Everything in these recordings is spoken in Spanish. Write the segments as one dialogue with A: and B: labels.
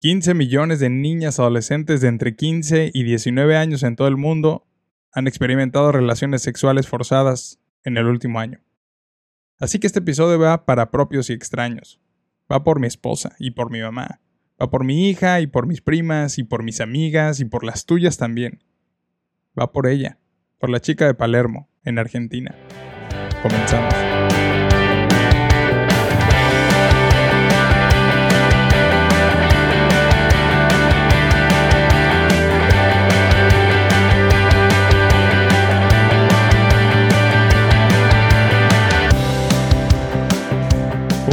A: 15 millones de niñas adolescentes de entre 15 y 19 años en todo el mundo han experimentado relaciones sexuales forzadas en el último año. Así que este episodio va para propios y extraños. Va por mi esposa y por mi mamá. Va por mi hija y por mis primas y por mis amigas y por las tuyas también. Va por ella, por la chica de Palermo, en Argentina. Comenzamos.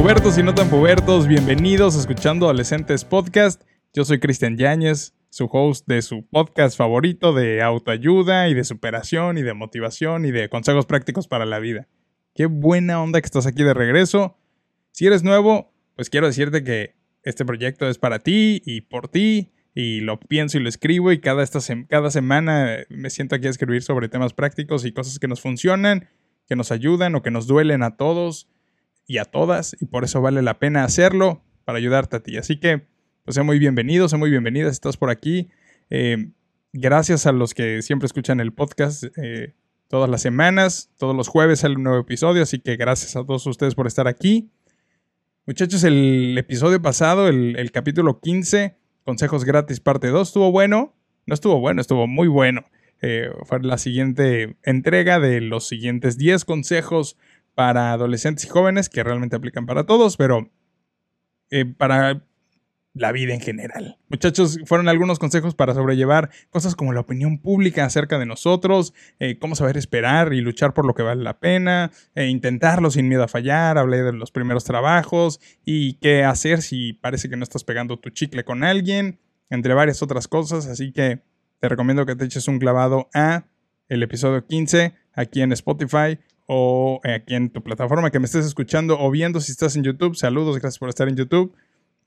A: Pubertos y no tan pubertos, bienvenidos a Escuchando Adolescentes Podcast. Yo soy Cristian Yáñez, su host de su podcast favorito de autoayuda y de superación y de motivación y de consejos prácticos para la vida. Qué buena onda que estás aquí de regreso. Si eres nuevo, pues quiero decirte que este proyecto es para ti y por ti y lo pienso y lo escribo y cada, esta cada semana me siento aquí a escribir sobre temas prácticos y cosas que nos funcionan, que nos ayudan o que nos duelen a todos y a todas y por eso vale la pena hacerlo para ayudarte a ti. Así que, pues, sé muy bienvenido, sé muy bienvenida si estás por aquí. Eh, gracias a los que siempre escuchan el podcast eh, todas las semanas, todos los jueves sale un nuevo episodio, así que gracias a todos ustedes por estar aquí. Muchachos, el episodio pasado, el, capítulo 15, consejos gratis parte 2, estuvo bueno. No estuvo bueno, estuvo muy bueno. Eh, fue la siguiente entrega de los siguientes 10 consejos para adolescentes y jóvenes, que realmente aplican para todos, pero eh, para la vida en general. Muchachos, fueron algunos consejos para sobrellevar cosas como la opinión pública acerca de nosotros, eh, cómo saber esperar y luchar por lo que vale la pena, e intentarlo sin miedo a fallar, hablé de los primeros trabajos y qué hacer si parece que no estás pegando tu chicle con alguien, entre varias otras cosas, así que te recomiendo que te eches un clavado a el episodio 15 aquí en Spotify o aquí en tu plataforma que me estés escuchando o viendo si estás en YouTube. Saludos, gracias por estar en YouTube.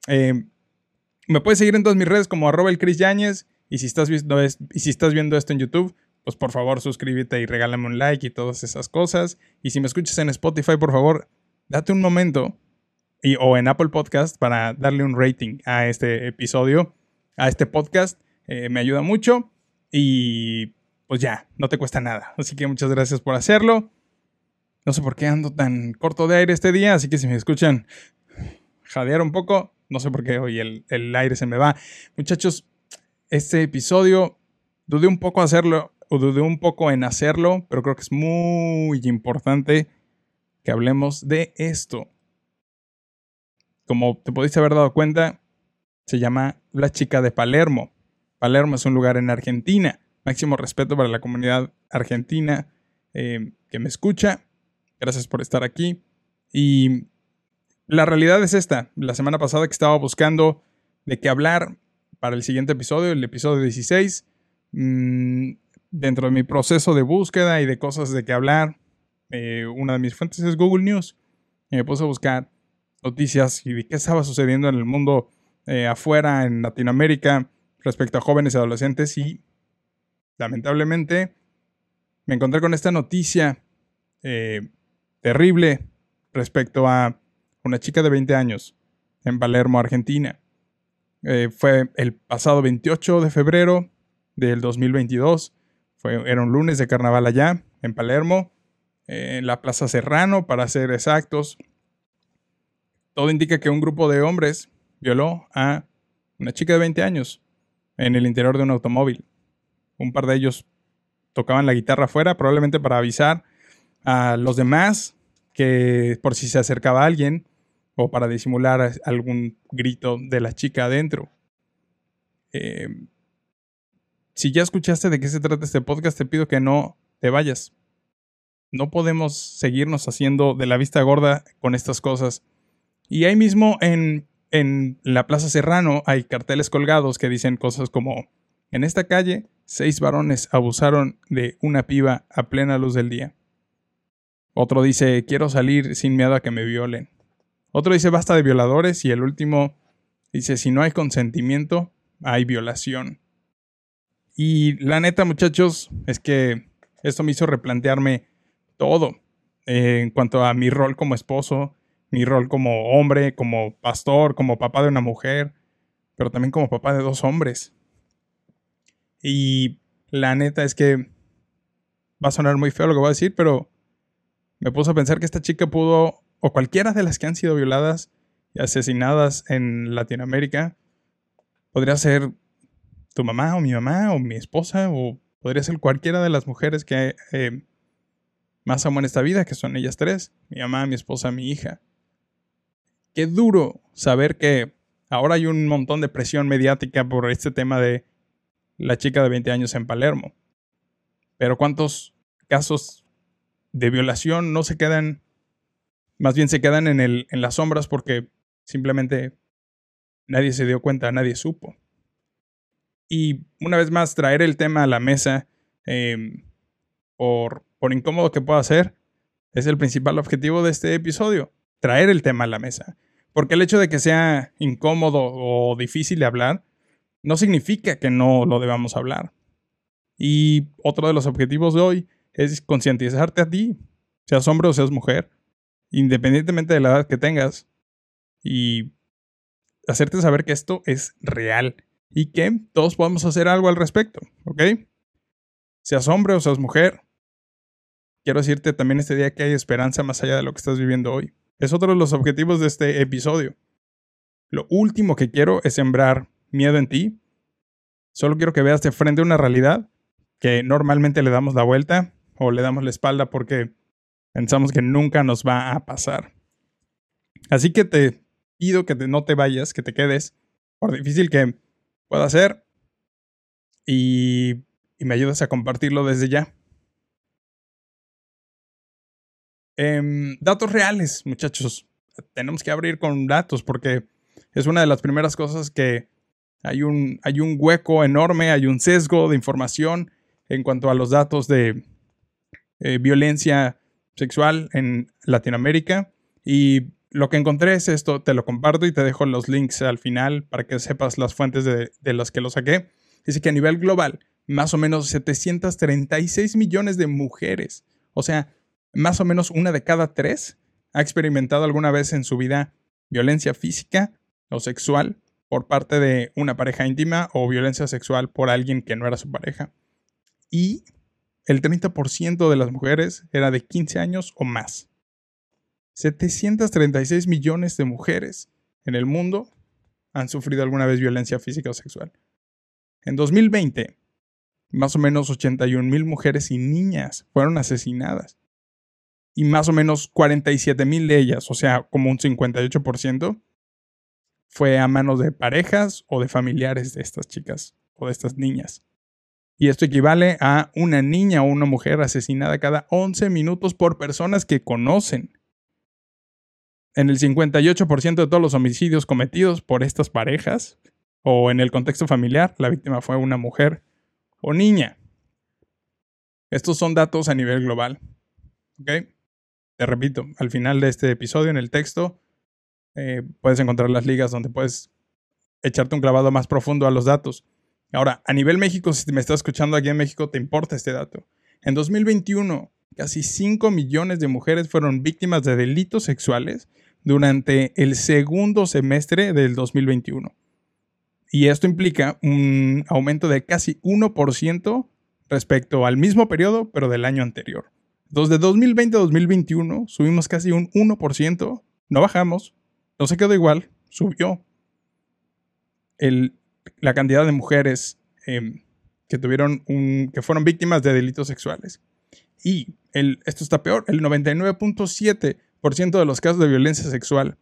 A: Eh, me puedes seguir en todas mis redes como arroba el Chris Yáñez. Y si, estás viendo si estás viendo esto en YouTube, pues por favor suscríbete y regálame un like y todas esas cosas. Y si me escuchas en Spotify, por favor, date un momento y, o en Apple Podcast para darle un rating a este episodio, a este podcast. Eh, me ayuda mucho y pues ya, no te cuesta nada. Así que muchas gracias por hacerlo. No sé por qué ando tan corto de aire este día, así que si me escuchan jadear un poco, no sé por qué hoy el, aire se me va. Muchachos, este episodio dudé un poco hacerlo, o dudé un poco en hacerlo, pero creo que es muy importante que hablemos de esto. Como te podéis haber dado cuenta, se llama La Chica de Palermo. Palermo es un lugar en Argentina. Máximo respeto para la comunidad argentina eh, que me escucha. Gracias por estar aquí. Y la realidad es esta. La semana pasada que estaba buscando de qué hablar para el siguiente episodio, el episodio 16, mm, dentro de mi proceso de búsqueda y de cosas de qué hablar, eh, una de mis fuentes es Google News. Y me puse a buscar noticias y de qué estaba sucediendo en el mundo eh, afuera, en Latinoamérica, respecto a jóvenes y adolescentes. Y lamentablemente me encontré con esta noticia eh, terrible respecto a una chica de 20 años en Palermo, Argentina. Eh, fue el pasado 28 de febrero del 2022. Fue, era un lunes de carnaval allá, en Palermo, en la Plaza Serrano, para ser exactos. Todo indica que un grupo de hombres violó a una chica de 20 años en el interior de un automóvil. Un par de ellos tocaban la guitarra afuera, probablemente para avisar a los demás que por si se acercaba alguien o para disimular algún grito de la chica adentro. Em, si ya escuchaste de qué se trata este podcast, te pido que no te vayas. No podemos seguirnos haciendo de la vista gorda con estas cosas. Y ahí mismo en, en la Plaza Serrano hay carteles colgados que dicen cosas como, en esta calle, seis varones abusaron de una piba a plena luz del día. Otro dice, quiero salir sin miedo a que me violen. Otro dice, basta de violadores. Y el último dice, si no hay consentimiento, hay violación. Y la neta, muchachos, es que esto me hizo replantearme todo eh, en cuanto a mi rol como esposo, mi rol como hombre, como pastor, como papá de una mujer, pero también como papá de dos hombres. Y la neta es que va a sonar muy feo lo que voy a decir, pero me puso a pensar que esta chica pudo, o cualquiera de las que han sido violadas y asesinadas en Latinoamérica, podría ser tu mamá o mi mamá o mi esposa o podría ser cualquiera de las mujeres que eh, más amo en esta vida, que son ellas tres, mi mamá, mi esposa, mi hija. Qué duro saber que ahora hay un montón de presión mediática por este tema de la chica de 20 años en Palermo. Pero ¿cuántos casos de violación no se quedan, más bien se quedan en, el, en las sombras porque simplemente nadie se dio cuenta, nadie supo? Y una vez más, traer el tema a la mesa, em, por, por incómodo que pueda ser, es el principal objetivo de este episodio, traer el tema a la mesa. Porque el hecho de que sea incómodo o difícil de hablar, no significa que no lo debamos hablar. Y otro de los objetivos de hoy es concientizarte a ti, seas hombre o seas mujer, independientemente de la edad que tengas, y hacerte saber que esto es real y que todos podemos hacer algo al respecto, ¿ok? Seas hombre o seas mujer, quiero decirte también este día que hay esperanza más allá de lo que estás viviendo hoy. Es otro de los objetivos de este episodio. Lo último que quiero es sembrar miedo en ti. Solo quiero que veas de frente una realidad que normalmente le damos la vuelta o le damos la espalda porque pensamos que nunca nos va a pasar. Así que te pido que no te vayas, que te quedes, por difícil que pueda ser, y, y me ayudas a compartirlo desde ya. Em, datos reales, muchachos. Tenemos que abrir con datos porque es una de las primeras cosas que hay un, hay un hueco enorme, hay un sesgo de información en cuanto a los datos de eh, violencia sexual en Latinoamérica. Y lo que encontré es esto, te lo comparto y te dejo los links al final para que sepas las fuentes de, de las que lo saqué. Dice que a nivel global, más o menos 736 millones de mujeres, o sea, más o menos una de cada tres, ha experimentado alguna vez en su vida violencia física o sexual por parte de una pareja íntima o violencia sexual por alguien que no era su pareja. Y el 30% de las mujeres era de 15 años o más. 736 millones de mujeres en el mundo han sufrido alguna vez violencia física o sexual. En 2020, más o menos 81 mil mujeres y niñas fueron asesinadas. Y más o menos 47 mil de ellas, o sea, como un 58%, fue a manos de parejas o de familiares de estas chicas o de estas niñas. Y esto equivale a una niña o una mujer asesinada cada 11 minutos por personas que conocen. En el 58% de todos los homicidios cometidos por estas parejas o en el contexto familiar, la víctima fue una mujer o niña. Estos son datos a nivel global. ¿Ok? Te repito, al final de este episodio, en el texto, eh, puedes encontrar las ligas donde puedes echarte un clavado más profundo a los datos. Ahora, a nivel México, si me estás escuchando aquí en México, te importa este dato. En 2021, casi 5 millones de mujeres fueron víctimas de delitos sexuales durante el segundo semestre del 2021. Y esto implica un aumento de casi 1% respecto al mismo periodo, pero del año anterior. Entonces, de 2020 a 2021 subimos casi un 1%, no bajamos, no se quedó igual, subió. La cantidad de mujeres em, que tuvieron un, que fueron víctimas de delitos sexuales. Y esto está peor, el 99.7% de los casos de violencia sexual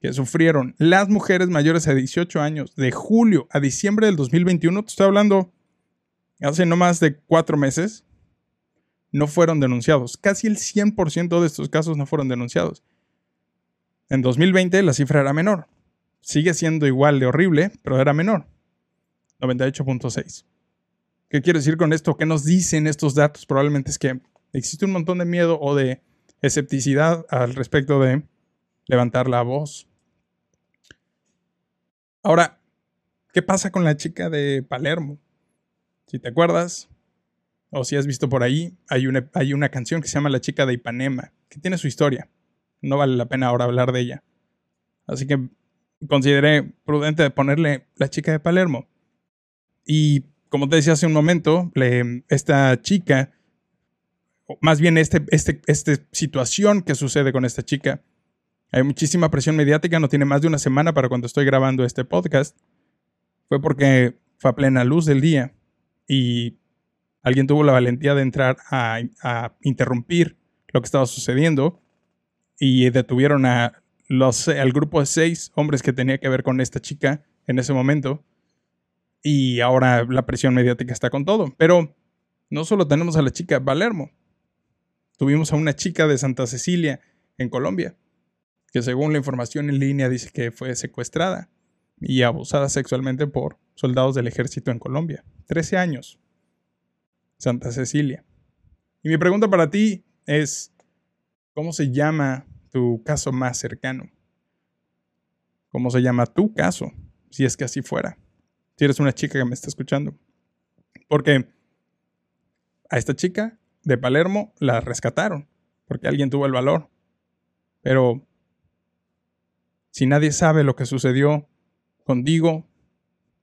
A: que sufrieron las mujeres mayores a 18 años de julio a diciembre del 2021, te estoy hablando hace no más de cuatro meses, no fueron denunciados. Casi el 100% de estos casos no fueron denunciados. En 2020 la cifra era menor. Sigue siendo igual de horrible, pero era menor. 98.6. ¿Qué quiero decir con esto? ¿Qué nos dicen estos datos? Probablemente es que existe un montón de miedo o de escepticidad al respecto de levantar la voz. Ahora, ¿qué pasa con la chica de Palermo? Si te acuerdas, o si has visto por ahí, hay una, hay una canción que se llama La chica de Ipanema, que tiene su historia no vale la pena ahora hablar de ella. Así que consideré prudente ponerle la chica de Palermo. Y como te decía hace un momento, esta chica, más bien esta este, este situación que sucede con esta chica, hay muchísima presión mediática, no tiene más de una semana para cuando estoy grabando este podcast. Fue porque fue plena luz del día y alguien tuvo la valentía de entrar a, interrumpir lo que estaba sucediendo y detuvieron al grupo de seis hombres que tenía que ver con esta chica en ese momento. Y ahora la presión mediática está con todo. Pero no solo tenemos a la chica Palermo, tuvimos a una chica de Santa Cecilia en Colombia, que según la información en línea dice que fue secuestrada y abusada sexualmente por soldados del ejército en Colombia. 13 años. Santa Cecilia. Y mi pregunta para ti es, ¿cómo se llama tu caso más cercano? ¿Cómo se llama tu caso? Si es que así fuera. Si eres una chica que me está escuchando. Porque a esta chica de Palermo la rescataron. Porque alguien tuvo el valor. Pero si nadie sabe lo que sucedió contigo,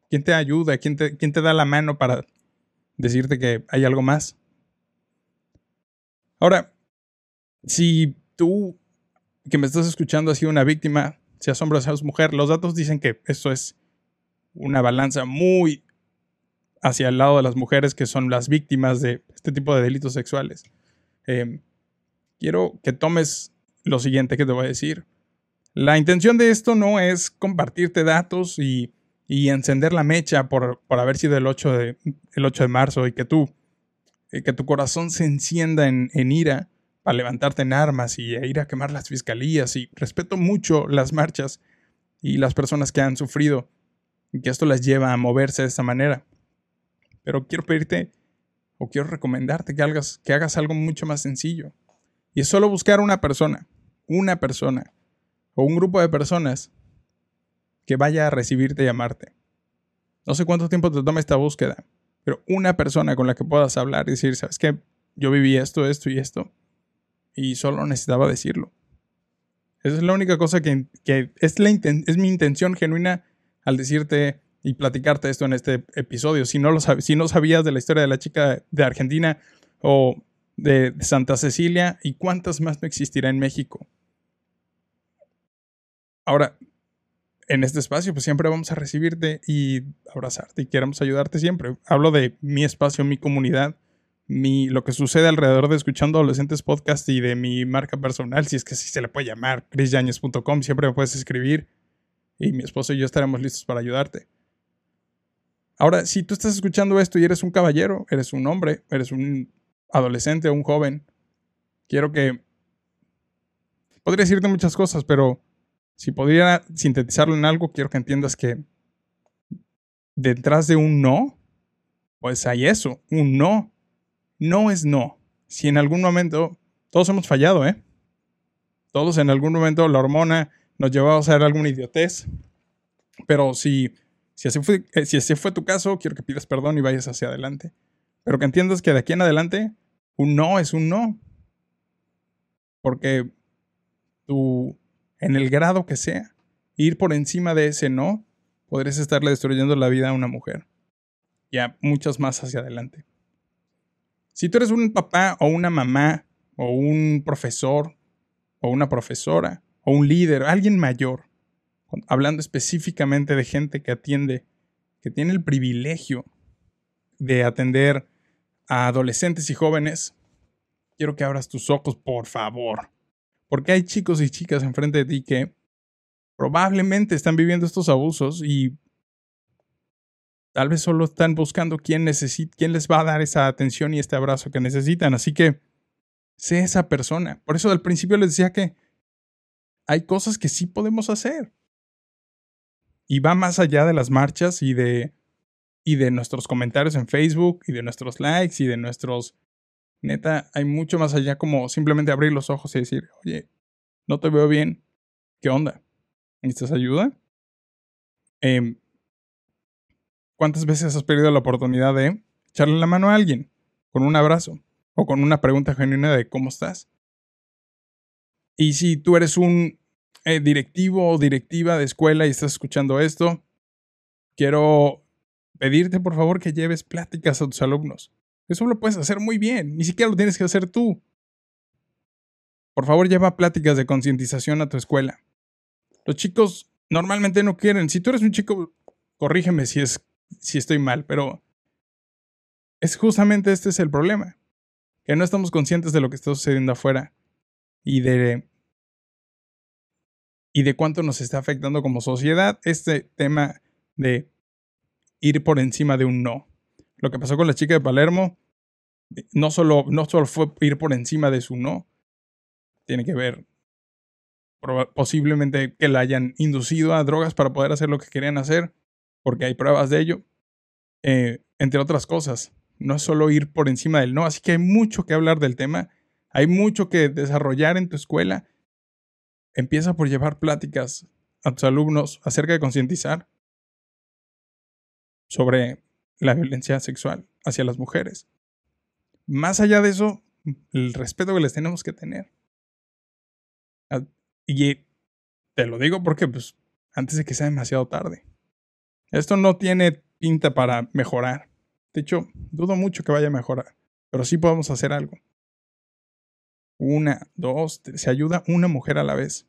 A: ¿quién te ayuda? ¿Quién te, da la mano para decirte que hay algo más? Ahora, si tú que me estás escuchando ha sido una víctima, seas hombre o mujer, los datos dicen que eso es una balanza muy hacia el lado de las mujeres que son las víctimas de este tipo de delitos sexuales. Em, quiero que tomes lo siguiente que te voy a decir. La intención de esto no es compartirte datos y, encender la mecha por, haber sido el 8 de, el 8 de marzo y que tú, eh, que tu corazón se encienda en, en ira para levantarte en armas y ir a quemar las fiscalías y respeto mucho las marchas y las personas que han sufrido que esto las lleva a moverse de esta manera. Pero quiero pedirte o quiero recomendarte que hagas, que hagas algo mucho más sencillo. Y es solo buscar una persona, una persona o un grupo de personas que vaya a recibirte y amarte. No sé cuánto tiempo te toma esta búsqueda, pero una persona con la que puedas hablar y decir, ¿sabes qué? Yo viví esto, esto y esto y solo necesitaba decirlo. Esa es la única cosa que, es mi intención genuina al decirte y platicarte esto en este episodio. Si no, lo si no sabías de la historia de la chica de Argentina o de, Santa Cecilia y cuántas más no existirá en México. Ahora, en este espacio, pues siempre vamos a recibirte y abrazarte y queremos ayudarte siempre. Hablo de mi espacio, mi comunidad, mi, lo que sucede alrededor de escuchando adolescentes podcast y de mi marca personal, si es que así se le puede llamar, chrisyañez.com, siempre me puedes escribir y mi esposo y yo estaremos listos para ayudarte. Ahora, si tú estás escuchando esto y eres un caballero, eres un hombre, eres un adolescente o un joven, quiero que... Podría decirte muchas cosas, pero si podría sintetizarlo en algo, quiero que entiendas que detrás de un no, pues hay eso, un no no es no. Si en algún momento, todos hemos fallado, ¿eh? Todos en algún momento la hormona nos llevó a hacer alguna idiotez. Pero si, si, así fue, eh, si ese fue tu caso, quiero que pidas perdón y vayas hacia adelante. Pero que entiendas que de aquí en adelante, un no es un no. Porque tú, en el grado que sea, ir por encima de ese no, podrías estarle destruyendo la vida a una mujer. Y a muchas más hacia adelante. Si tú eres un papá o una mamá o un profesor o una profesora o un líder, alguien mayor, hablando específicamente de gente que atiende, que tiene el privilegio de atender a adolescentes y jóvenes, quiero que abras tus ojos, por favor. Porque hay chicos y chicas enfrente de ti que probablemente están viviendo estos abusos y Tal vez solo están buscando quién, quién les va a dar esa atención y este abrazo que necesitan. Así que sé esa persona. Por eso al principio les decía que hay cosas que sí podemos hacer. Y va más allá de las marchas y de, y de nuestros comentarios en Facebook y de nuestros likes y de nuestros... Neta, hay mucho más allá como simplemente abrir los ojos y decir, oye, no te veo bien. ¿Qué onda? ¿Necesitas ayuda? Eh, ¿Cuántas veces has perdido la oportunidad de echarle la mano a alguien con un abrazo o con una pregunta genuina de cómo estás? Y si tú eres un eh, directivo o directiva de escuela y estás escuchando esto, quiero pedirte por favor que lleves pláticas a tus alumnos. Eso lo puedes hacer muy bien, ni siquiera lo tienes que hacer tú. Por favor, lleva pláticas de concientización a tu escuela. Los chicos normalmente no quieren. Si tú eres un chico, corrígeme si, es, si estoy mal, pero es justamente este es el problema. Que no estamos conscientes de lo que está sucediendo afuera y de y de cuánto nos está afectando como sociedad este tema de ir por encima de un no. Lo que pasó con la chica de Palermo no solo, no solo fue ir por encima de su no, tiene que ver posiblemente que la hayan inducido a drogas para poder hacer lo que querían hacer, porque hay pruebas de ello, eh, entre otras cosas. No es solo ir por encima del no, así que hay mucho que hablar del tema, hay mucho que desarrollar en tu escuela Empieza por llevar pláticas a tus alumnos acerca de concientizar sobre la violencia sexual hacia las mujeres. Más allá de eso, el respeto que les tenemos que tener. Ah, y te lo digo porque, pues, antes de que sea demasiado tarde. Esto no tiene pinta para mejorar. De hecho, dudo mucho que vaya a mejorar. Pero sí podemos hacer algo una, dos, se ayuda una mujer a la vez.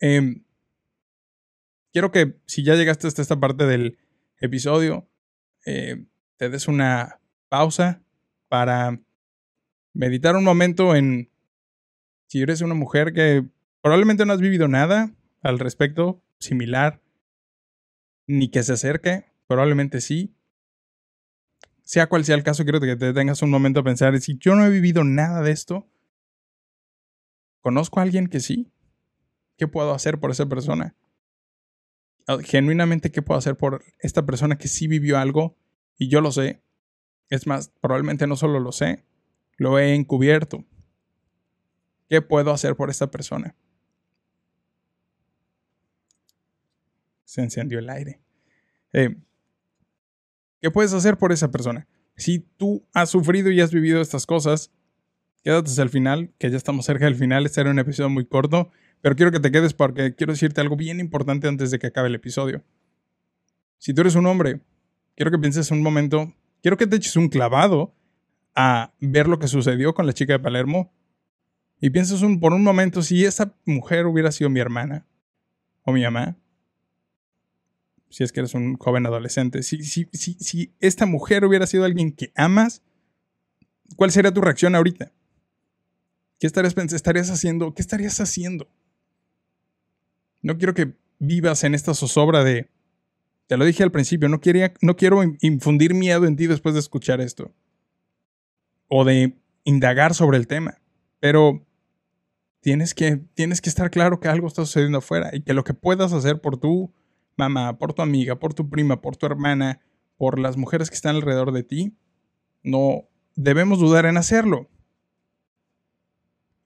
A: Em, quiero que si ya llegaste hasta esta parte del episodio, eh, te des una pausa para meditar un momento en si eres una mujer que probablemente no has vivido nada al respecto similar, ni que se acerque, probablemente sí, sea cual sea el caso, quiero que te tengas un momento a pensar, si yo no he vivido nada de esto, ¿conozco a alguien que sí? ¿Qué puedo hacer por esa persona? Ah, genuinamente, ¿qué puedo hacer por esta persona que sí vivió algo y yo lo sé? Es más, probablemente no solo lo sé, lo he encubierto. ¿Qué puedo hacer por esta persona? Se encendió el aire. Eh, ¿Qué puedes hacer por esa persona? Si tú has sufrido y has vivido estas cosas, quédate hasta el final, que ya estamos cerca del final. Este era un episodio muy corto, pero quiero que te quedes porque quiero decirte algo bien importante antes de que acabe el episodio. Si tú eres un hombre, quiero que pienses un momento, quiero que te eches un clavado a ver lo que sucedió con la chica de Palermo y pienses un, por un momento si esa mujer hubiera sido mi hermana o mi mamá si es que eres un joven adolescente, si, si, si, si esta mujer hubiera sido alguien que amas, ¿cuál sería tu reacción ahorita? ¿Qué estarías, haciendo? ¿Qué estarías haciendo? No quiero que vivas en esta zozobra de, te lo dije al principio, no, quería, no quiero infundir miedo en ti después de escuchar esto. O de indagar sobre el tema. Pero tienes que, tienes que estar claro que algo está sucediendo afuera y que lo que puedas hacer por tú mamá, por tu amiga, por tu prima, por tu hermana, por las mujeres que están alrededor de ti, no debemos dudar en hacerlo.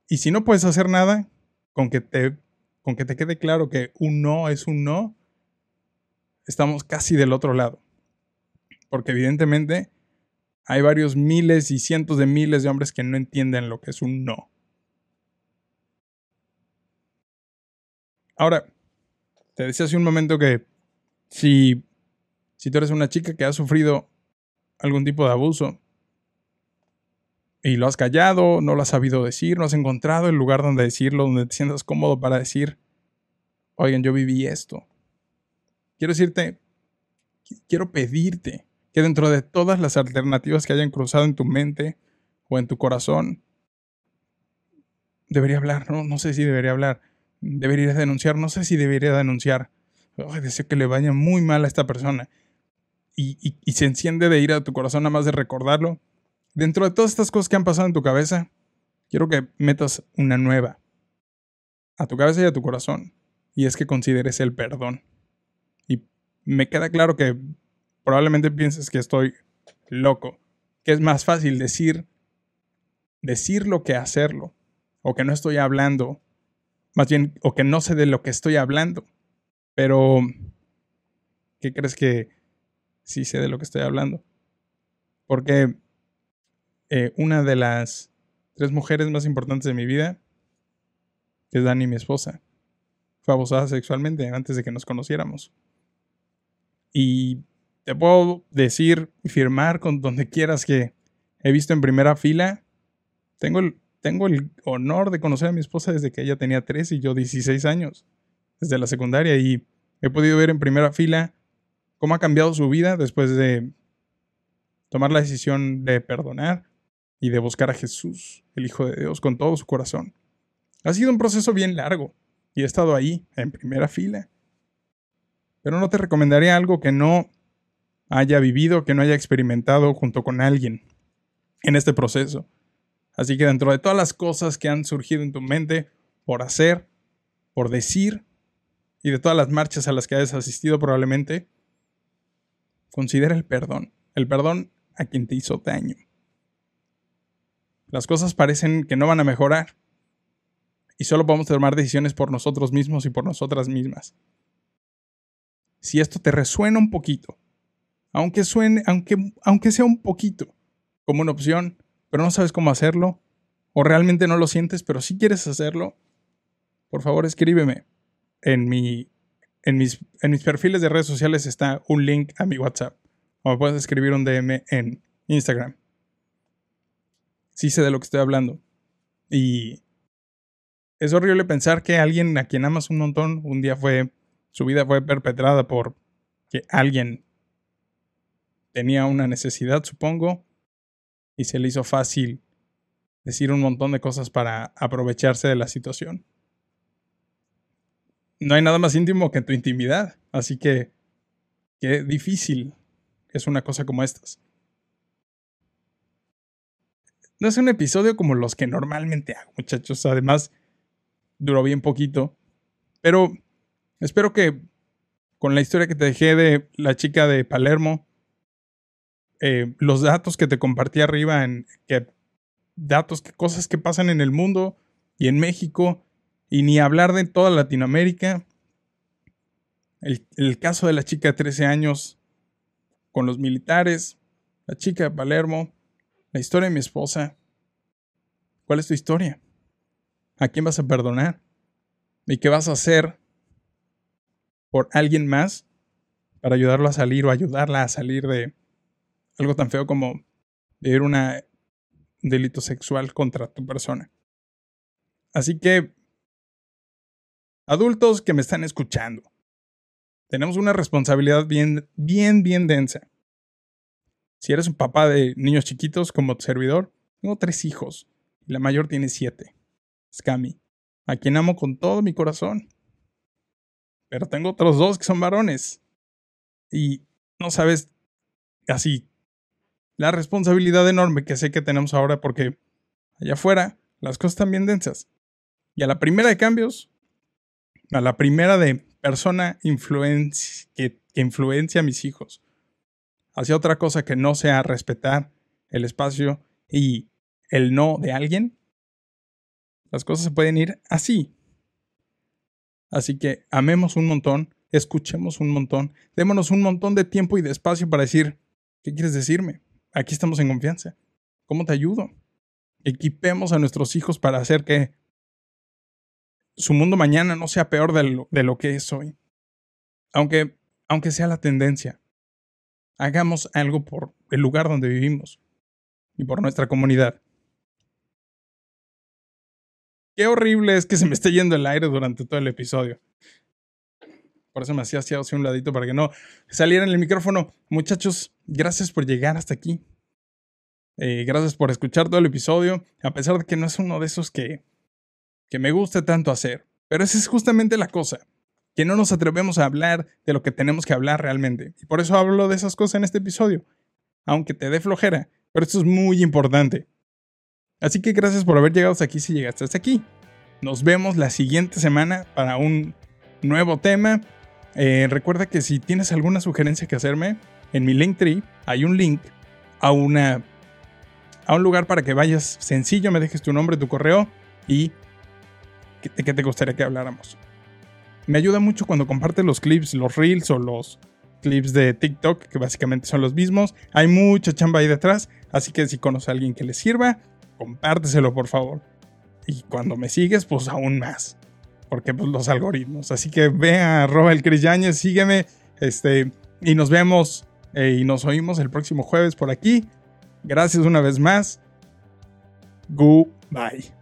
A: Y si no puedes hacer nada, con que te, con que te quede claro que un no es un no, estamos casi del otro lado. Porque evidentemente hay varios miles y cientos de miles de hombres que no entienden lo que es un no. Ahora, te decía hace un momento que si, si tú eres una chica que ha sufrido algún tipo de abuso y lo has callado, no lo has sabido decir, no has encontrado el lugar donde decirlo, donde te sientas cómodo para decir, oigan, yo viví esto. Quiero decirte, quiero pedirte que dentro de todas las alternativas que hayan cruzado en tu mente o en tu corazón, debería hablar, no, no sé si debería hablar, deberías denunciar, no sé si debería denunciar. deseo que le vaya muy mal a esta persona. Y, y, se enciende de ira a tu corazón nada más de recordarlo. Dentro de todas estas cosas que han pasado en tu cabeza, quiero que metas una nueva a tu cabeza y a tu corazón. Y es que consideres el perdón. Y me queda claro que probablemente pienses que estoy loco. Que es más fácil decir, decirlo que hacerlo. O que no estoy hablando más bien, o que no sé de lo que estoy hablando. Pero, ¿qué crees que sí sé de lo que estoy hablando? Porque eh, una de las tres mujeres más importantes de mi vida que es Dani, mi esposa. Fue abusada sexualmente antes de que nos conociéramos. Y te puedo decir y firmar con donde quieras que he visto en primera fila. Tengo el, tengo el honor de conocer a mi esposa desde que ella tenía 3 y yo 16 años, desde la secundaria, y he podido ver en primera fila cómo ha cambiado su vida después de tomar la decisión de perdonar y de buscar a Jesús, el Hijo de Dios, con todo su corazón. Ha sido un proceso bien largo y he estado ahí, en primera fila. Pero no te recomendaría algo que no haya vivido, que no haya experimentado junto con alguien en este proceso. Así que dentro de todas las cosas que han surgido en tu mente por hacer, por decir, y de todas las marchas a las que hayas asistido probablemente, considera el perdón. El perdón a quien te hizo daño. Las cosas parecen que no van a mejorar. Y solo podemos tomar decisiones por nosotros mismos y por nosotras mismas. Si esto te resuena un poquito, aunque suene, aunque, aunque sea un poquito, como una opción, pero no sabes cómo hacerlo, o realmente no lo sientes, pero si quieres hacerlo, por favor escríbeme. En, mi, en, mis, en mis perfiles de redes sociales está un link a mi WhatsApp. O me puedes escribir un DM en Instagram. Sí sé de lo que estoy hablando. Y es horrible pensar que alguien a quien amas un montón, un día fue, su vida fue perpetrada por que alguien tenía una necesidad, supongo, y se le hizo fácil decir un montón de cosas para aprovecharse de la situación. No hay nada más íntimo que tu intimidad, así que qué difícil es una cosa como estas. No es un episodio como los que normalmente hago, muchachos. Además, duró bien poquito. Pero espero que con la historia que te dejé de la chica de Palermo eh, los datos que te compartí arriba, en datos, cosas que pasan en el mundo y en México, y ni hablar de toda Latinoamérica. El, el caso de la chica de 13 años con los militares, la chica de Palermo, la historia de mi esposa. ¿Cuál es tu historia? ¿A quién vas a perdonar? ¿Y qué vas a hacer por alguien más para ayudarlo a salir o ayudarla a salir de, algo tan feo como de un delito sexual contra tu persona. Así que, adultos que me están escuchando, tenemos una responsabilidad bien, bien, bien densa. Si eres un papá de niños chiquitos como tu servidor, tengo tres hijos y la mayor tiene siete. Scami, a quien amo con todo mi corazón. Pero tengo otros dos que son varones. Y no sabes así la responsabilidad enorme que sé que tenemos ahora porque allá afuera las cosas están bien densas. Y a la primera de cambios, a la primera de persona que, que influencia a mis hijos hacia otra cosa que no sea respetar el espacio y el no de alguien, las cosas se pueden ir así. Así que amemos un montón, escuchemos un montón, démonos un montón de tiempo y de espacio para decir, ¿qué quieres decirme? Aquí estamos en confianza. ¿Cómo te ayudo? Equipemos a nuestros hijos para hacer que su mundo mañana no sea peor de lo, de lo que es hoy. Aunque, aunque sea la tendencia, hagamos algo por el lugar donde vivimos y por nuestra comunidad. Qué horrible es que se me esté yendo el aire durante todo el episodio. Por eso me hacía hacia un ladito para que no saliera en el micrófono. Muchachos, gracias por llegar hasta aquí. Eh, gracias por escuchar todo el episodio, a pesar de que no es uno de esos que, que me guste tanto hacer. Pero esa es justamente la cosa, que no nos atrevemos a hablar de lo que tenemos que hablar realmente. Y por eso hablo de esas cosas en este episodio, aunque te dé flojera, pero esto es muy importante. Así que gracias por haber llegado hasta aquí si llegaste hasta aquí. Nos vemos la siguiente semana para un nuevo tema eh, recuerda que si tienes alguna sugerencia que hacerme, en mi Linktree hay un link a una a un lugar para que vayas sencillo, me dejes tu nombre, tu correo y de qué te gustaría que habláramos. Me ayuda mucho cuando compartes los clips, los reels o los clips de TikTok, que básicamente son los mismos. Hay mucha chamba ahí detrás, así que si conoces a alguien que le sirva, compárteselo por favor. Y cuando me sigues, pues aún más. Porque pues, los algoritmos. Así que ve a arroba el sígueme, este, y nos vemos eh, y nos oímos el próximo jueves por aquí. Gracias una vez más. Goodbye.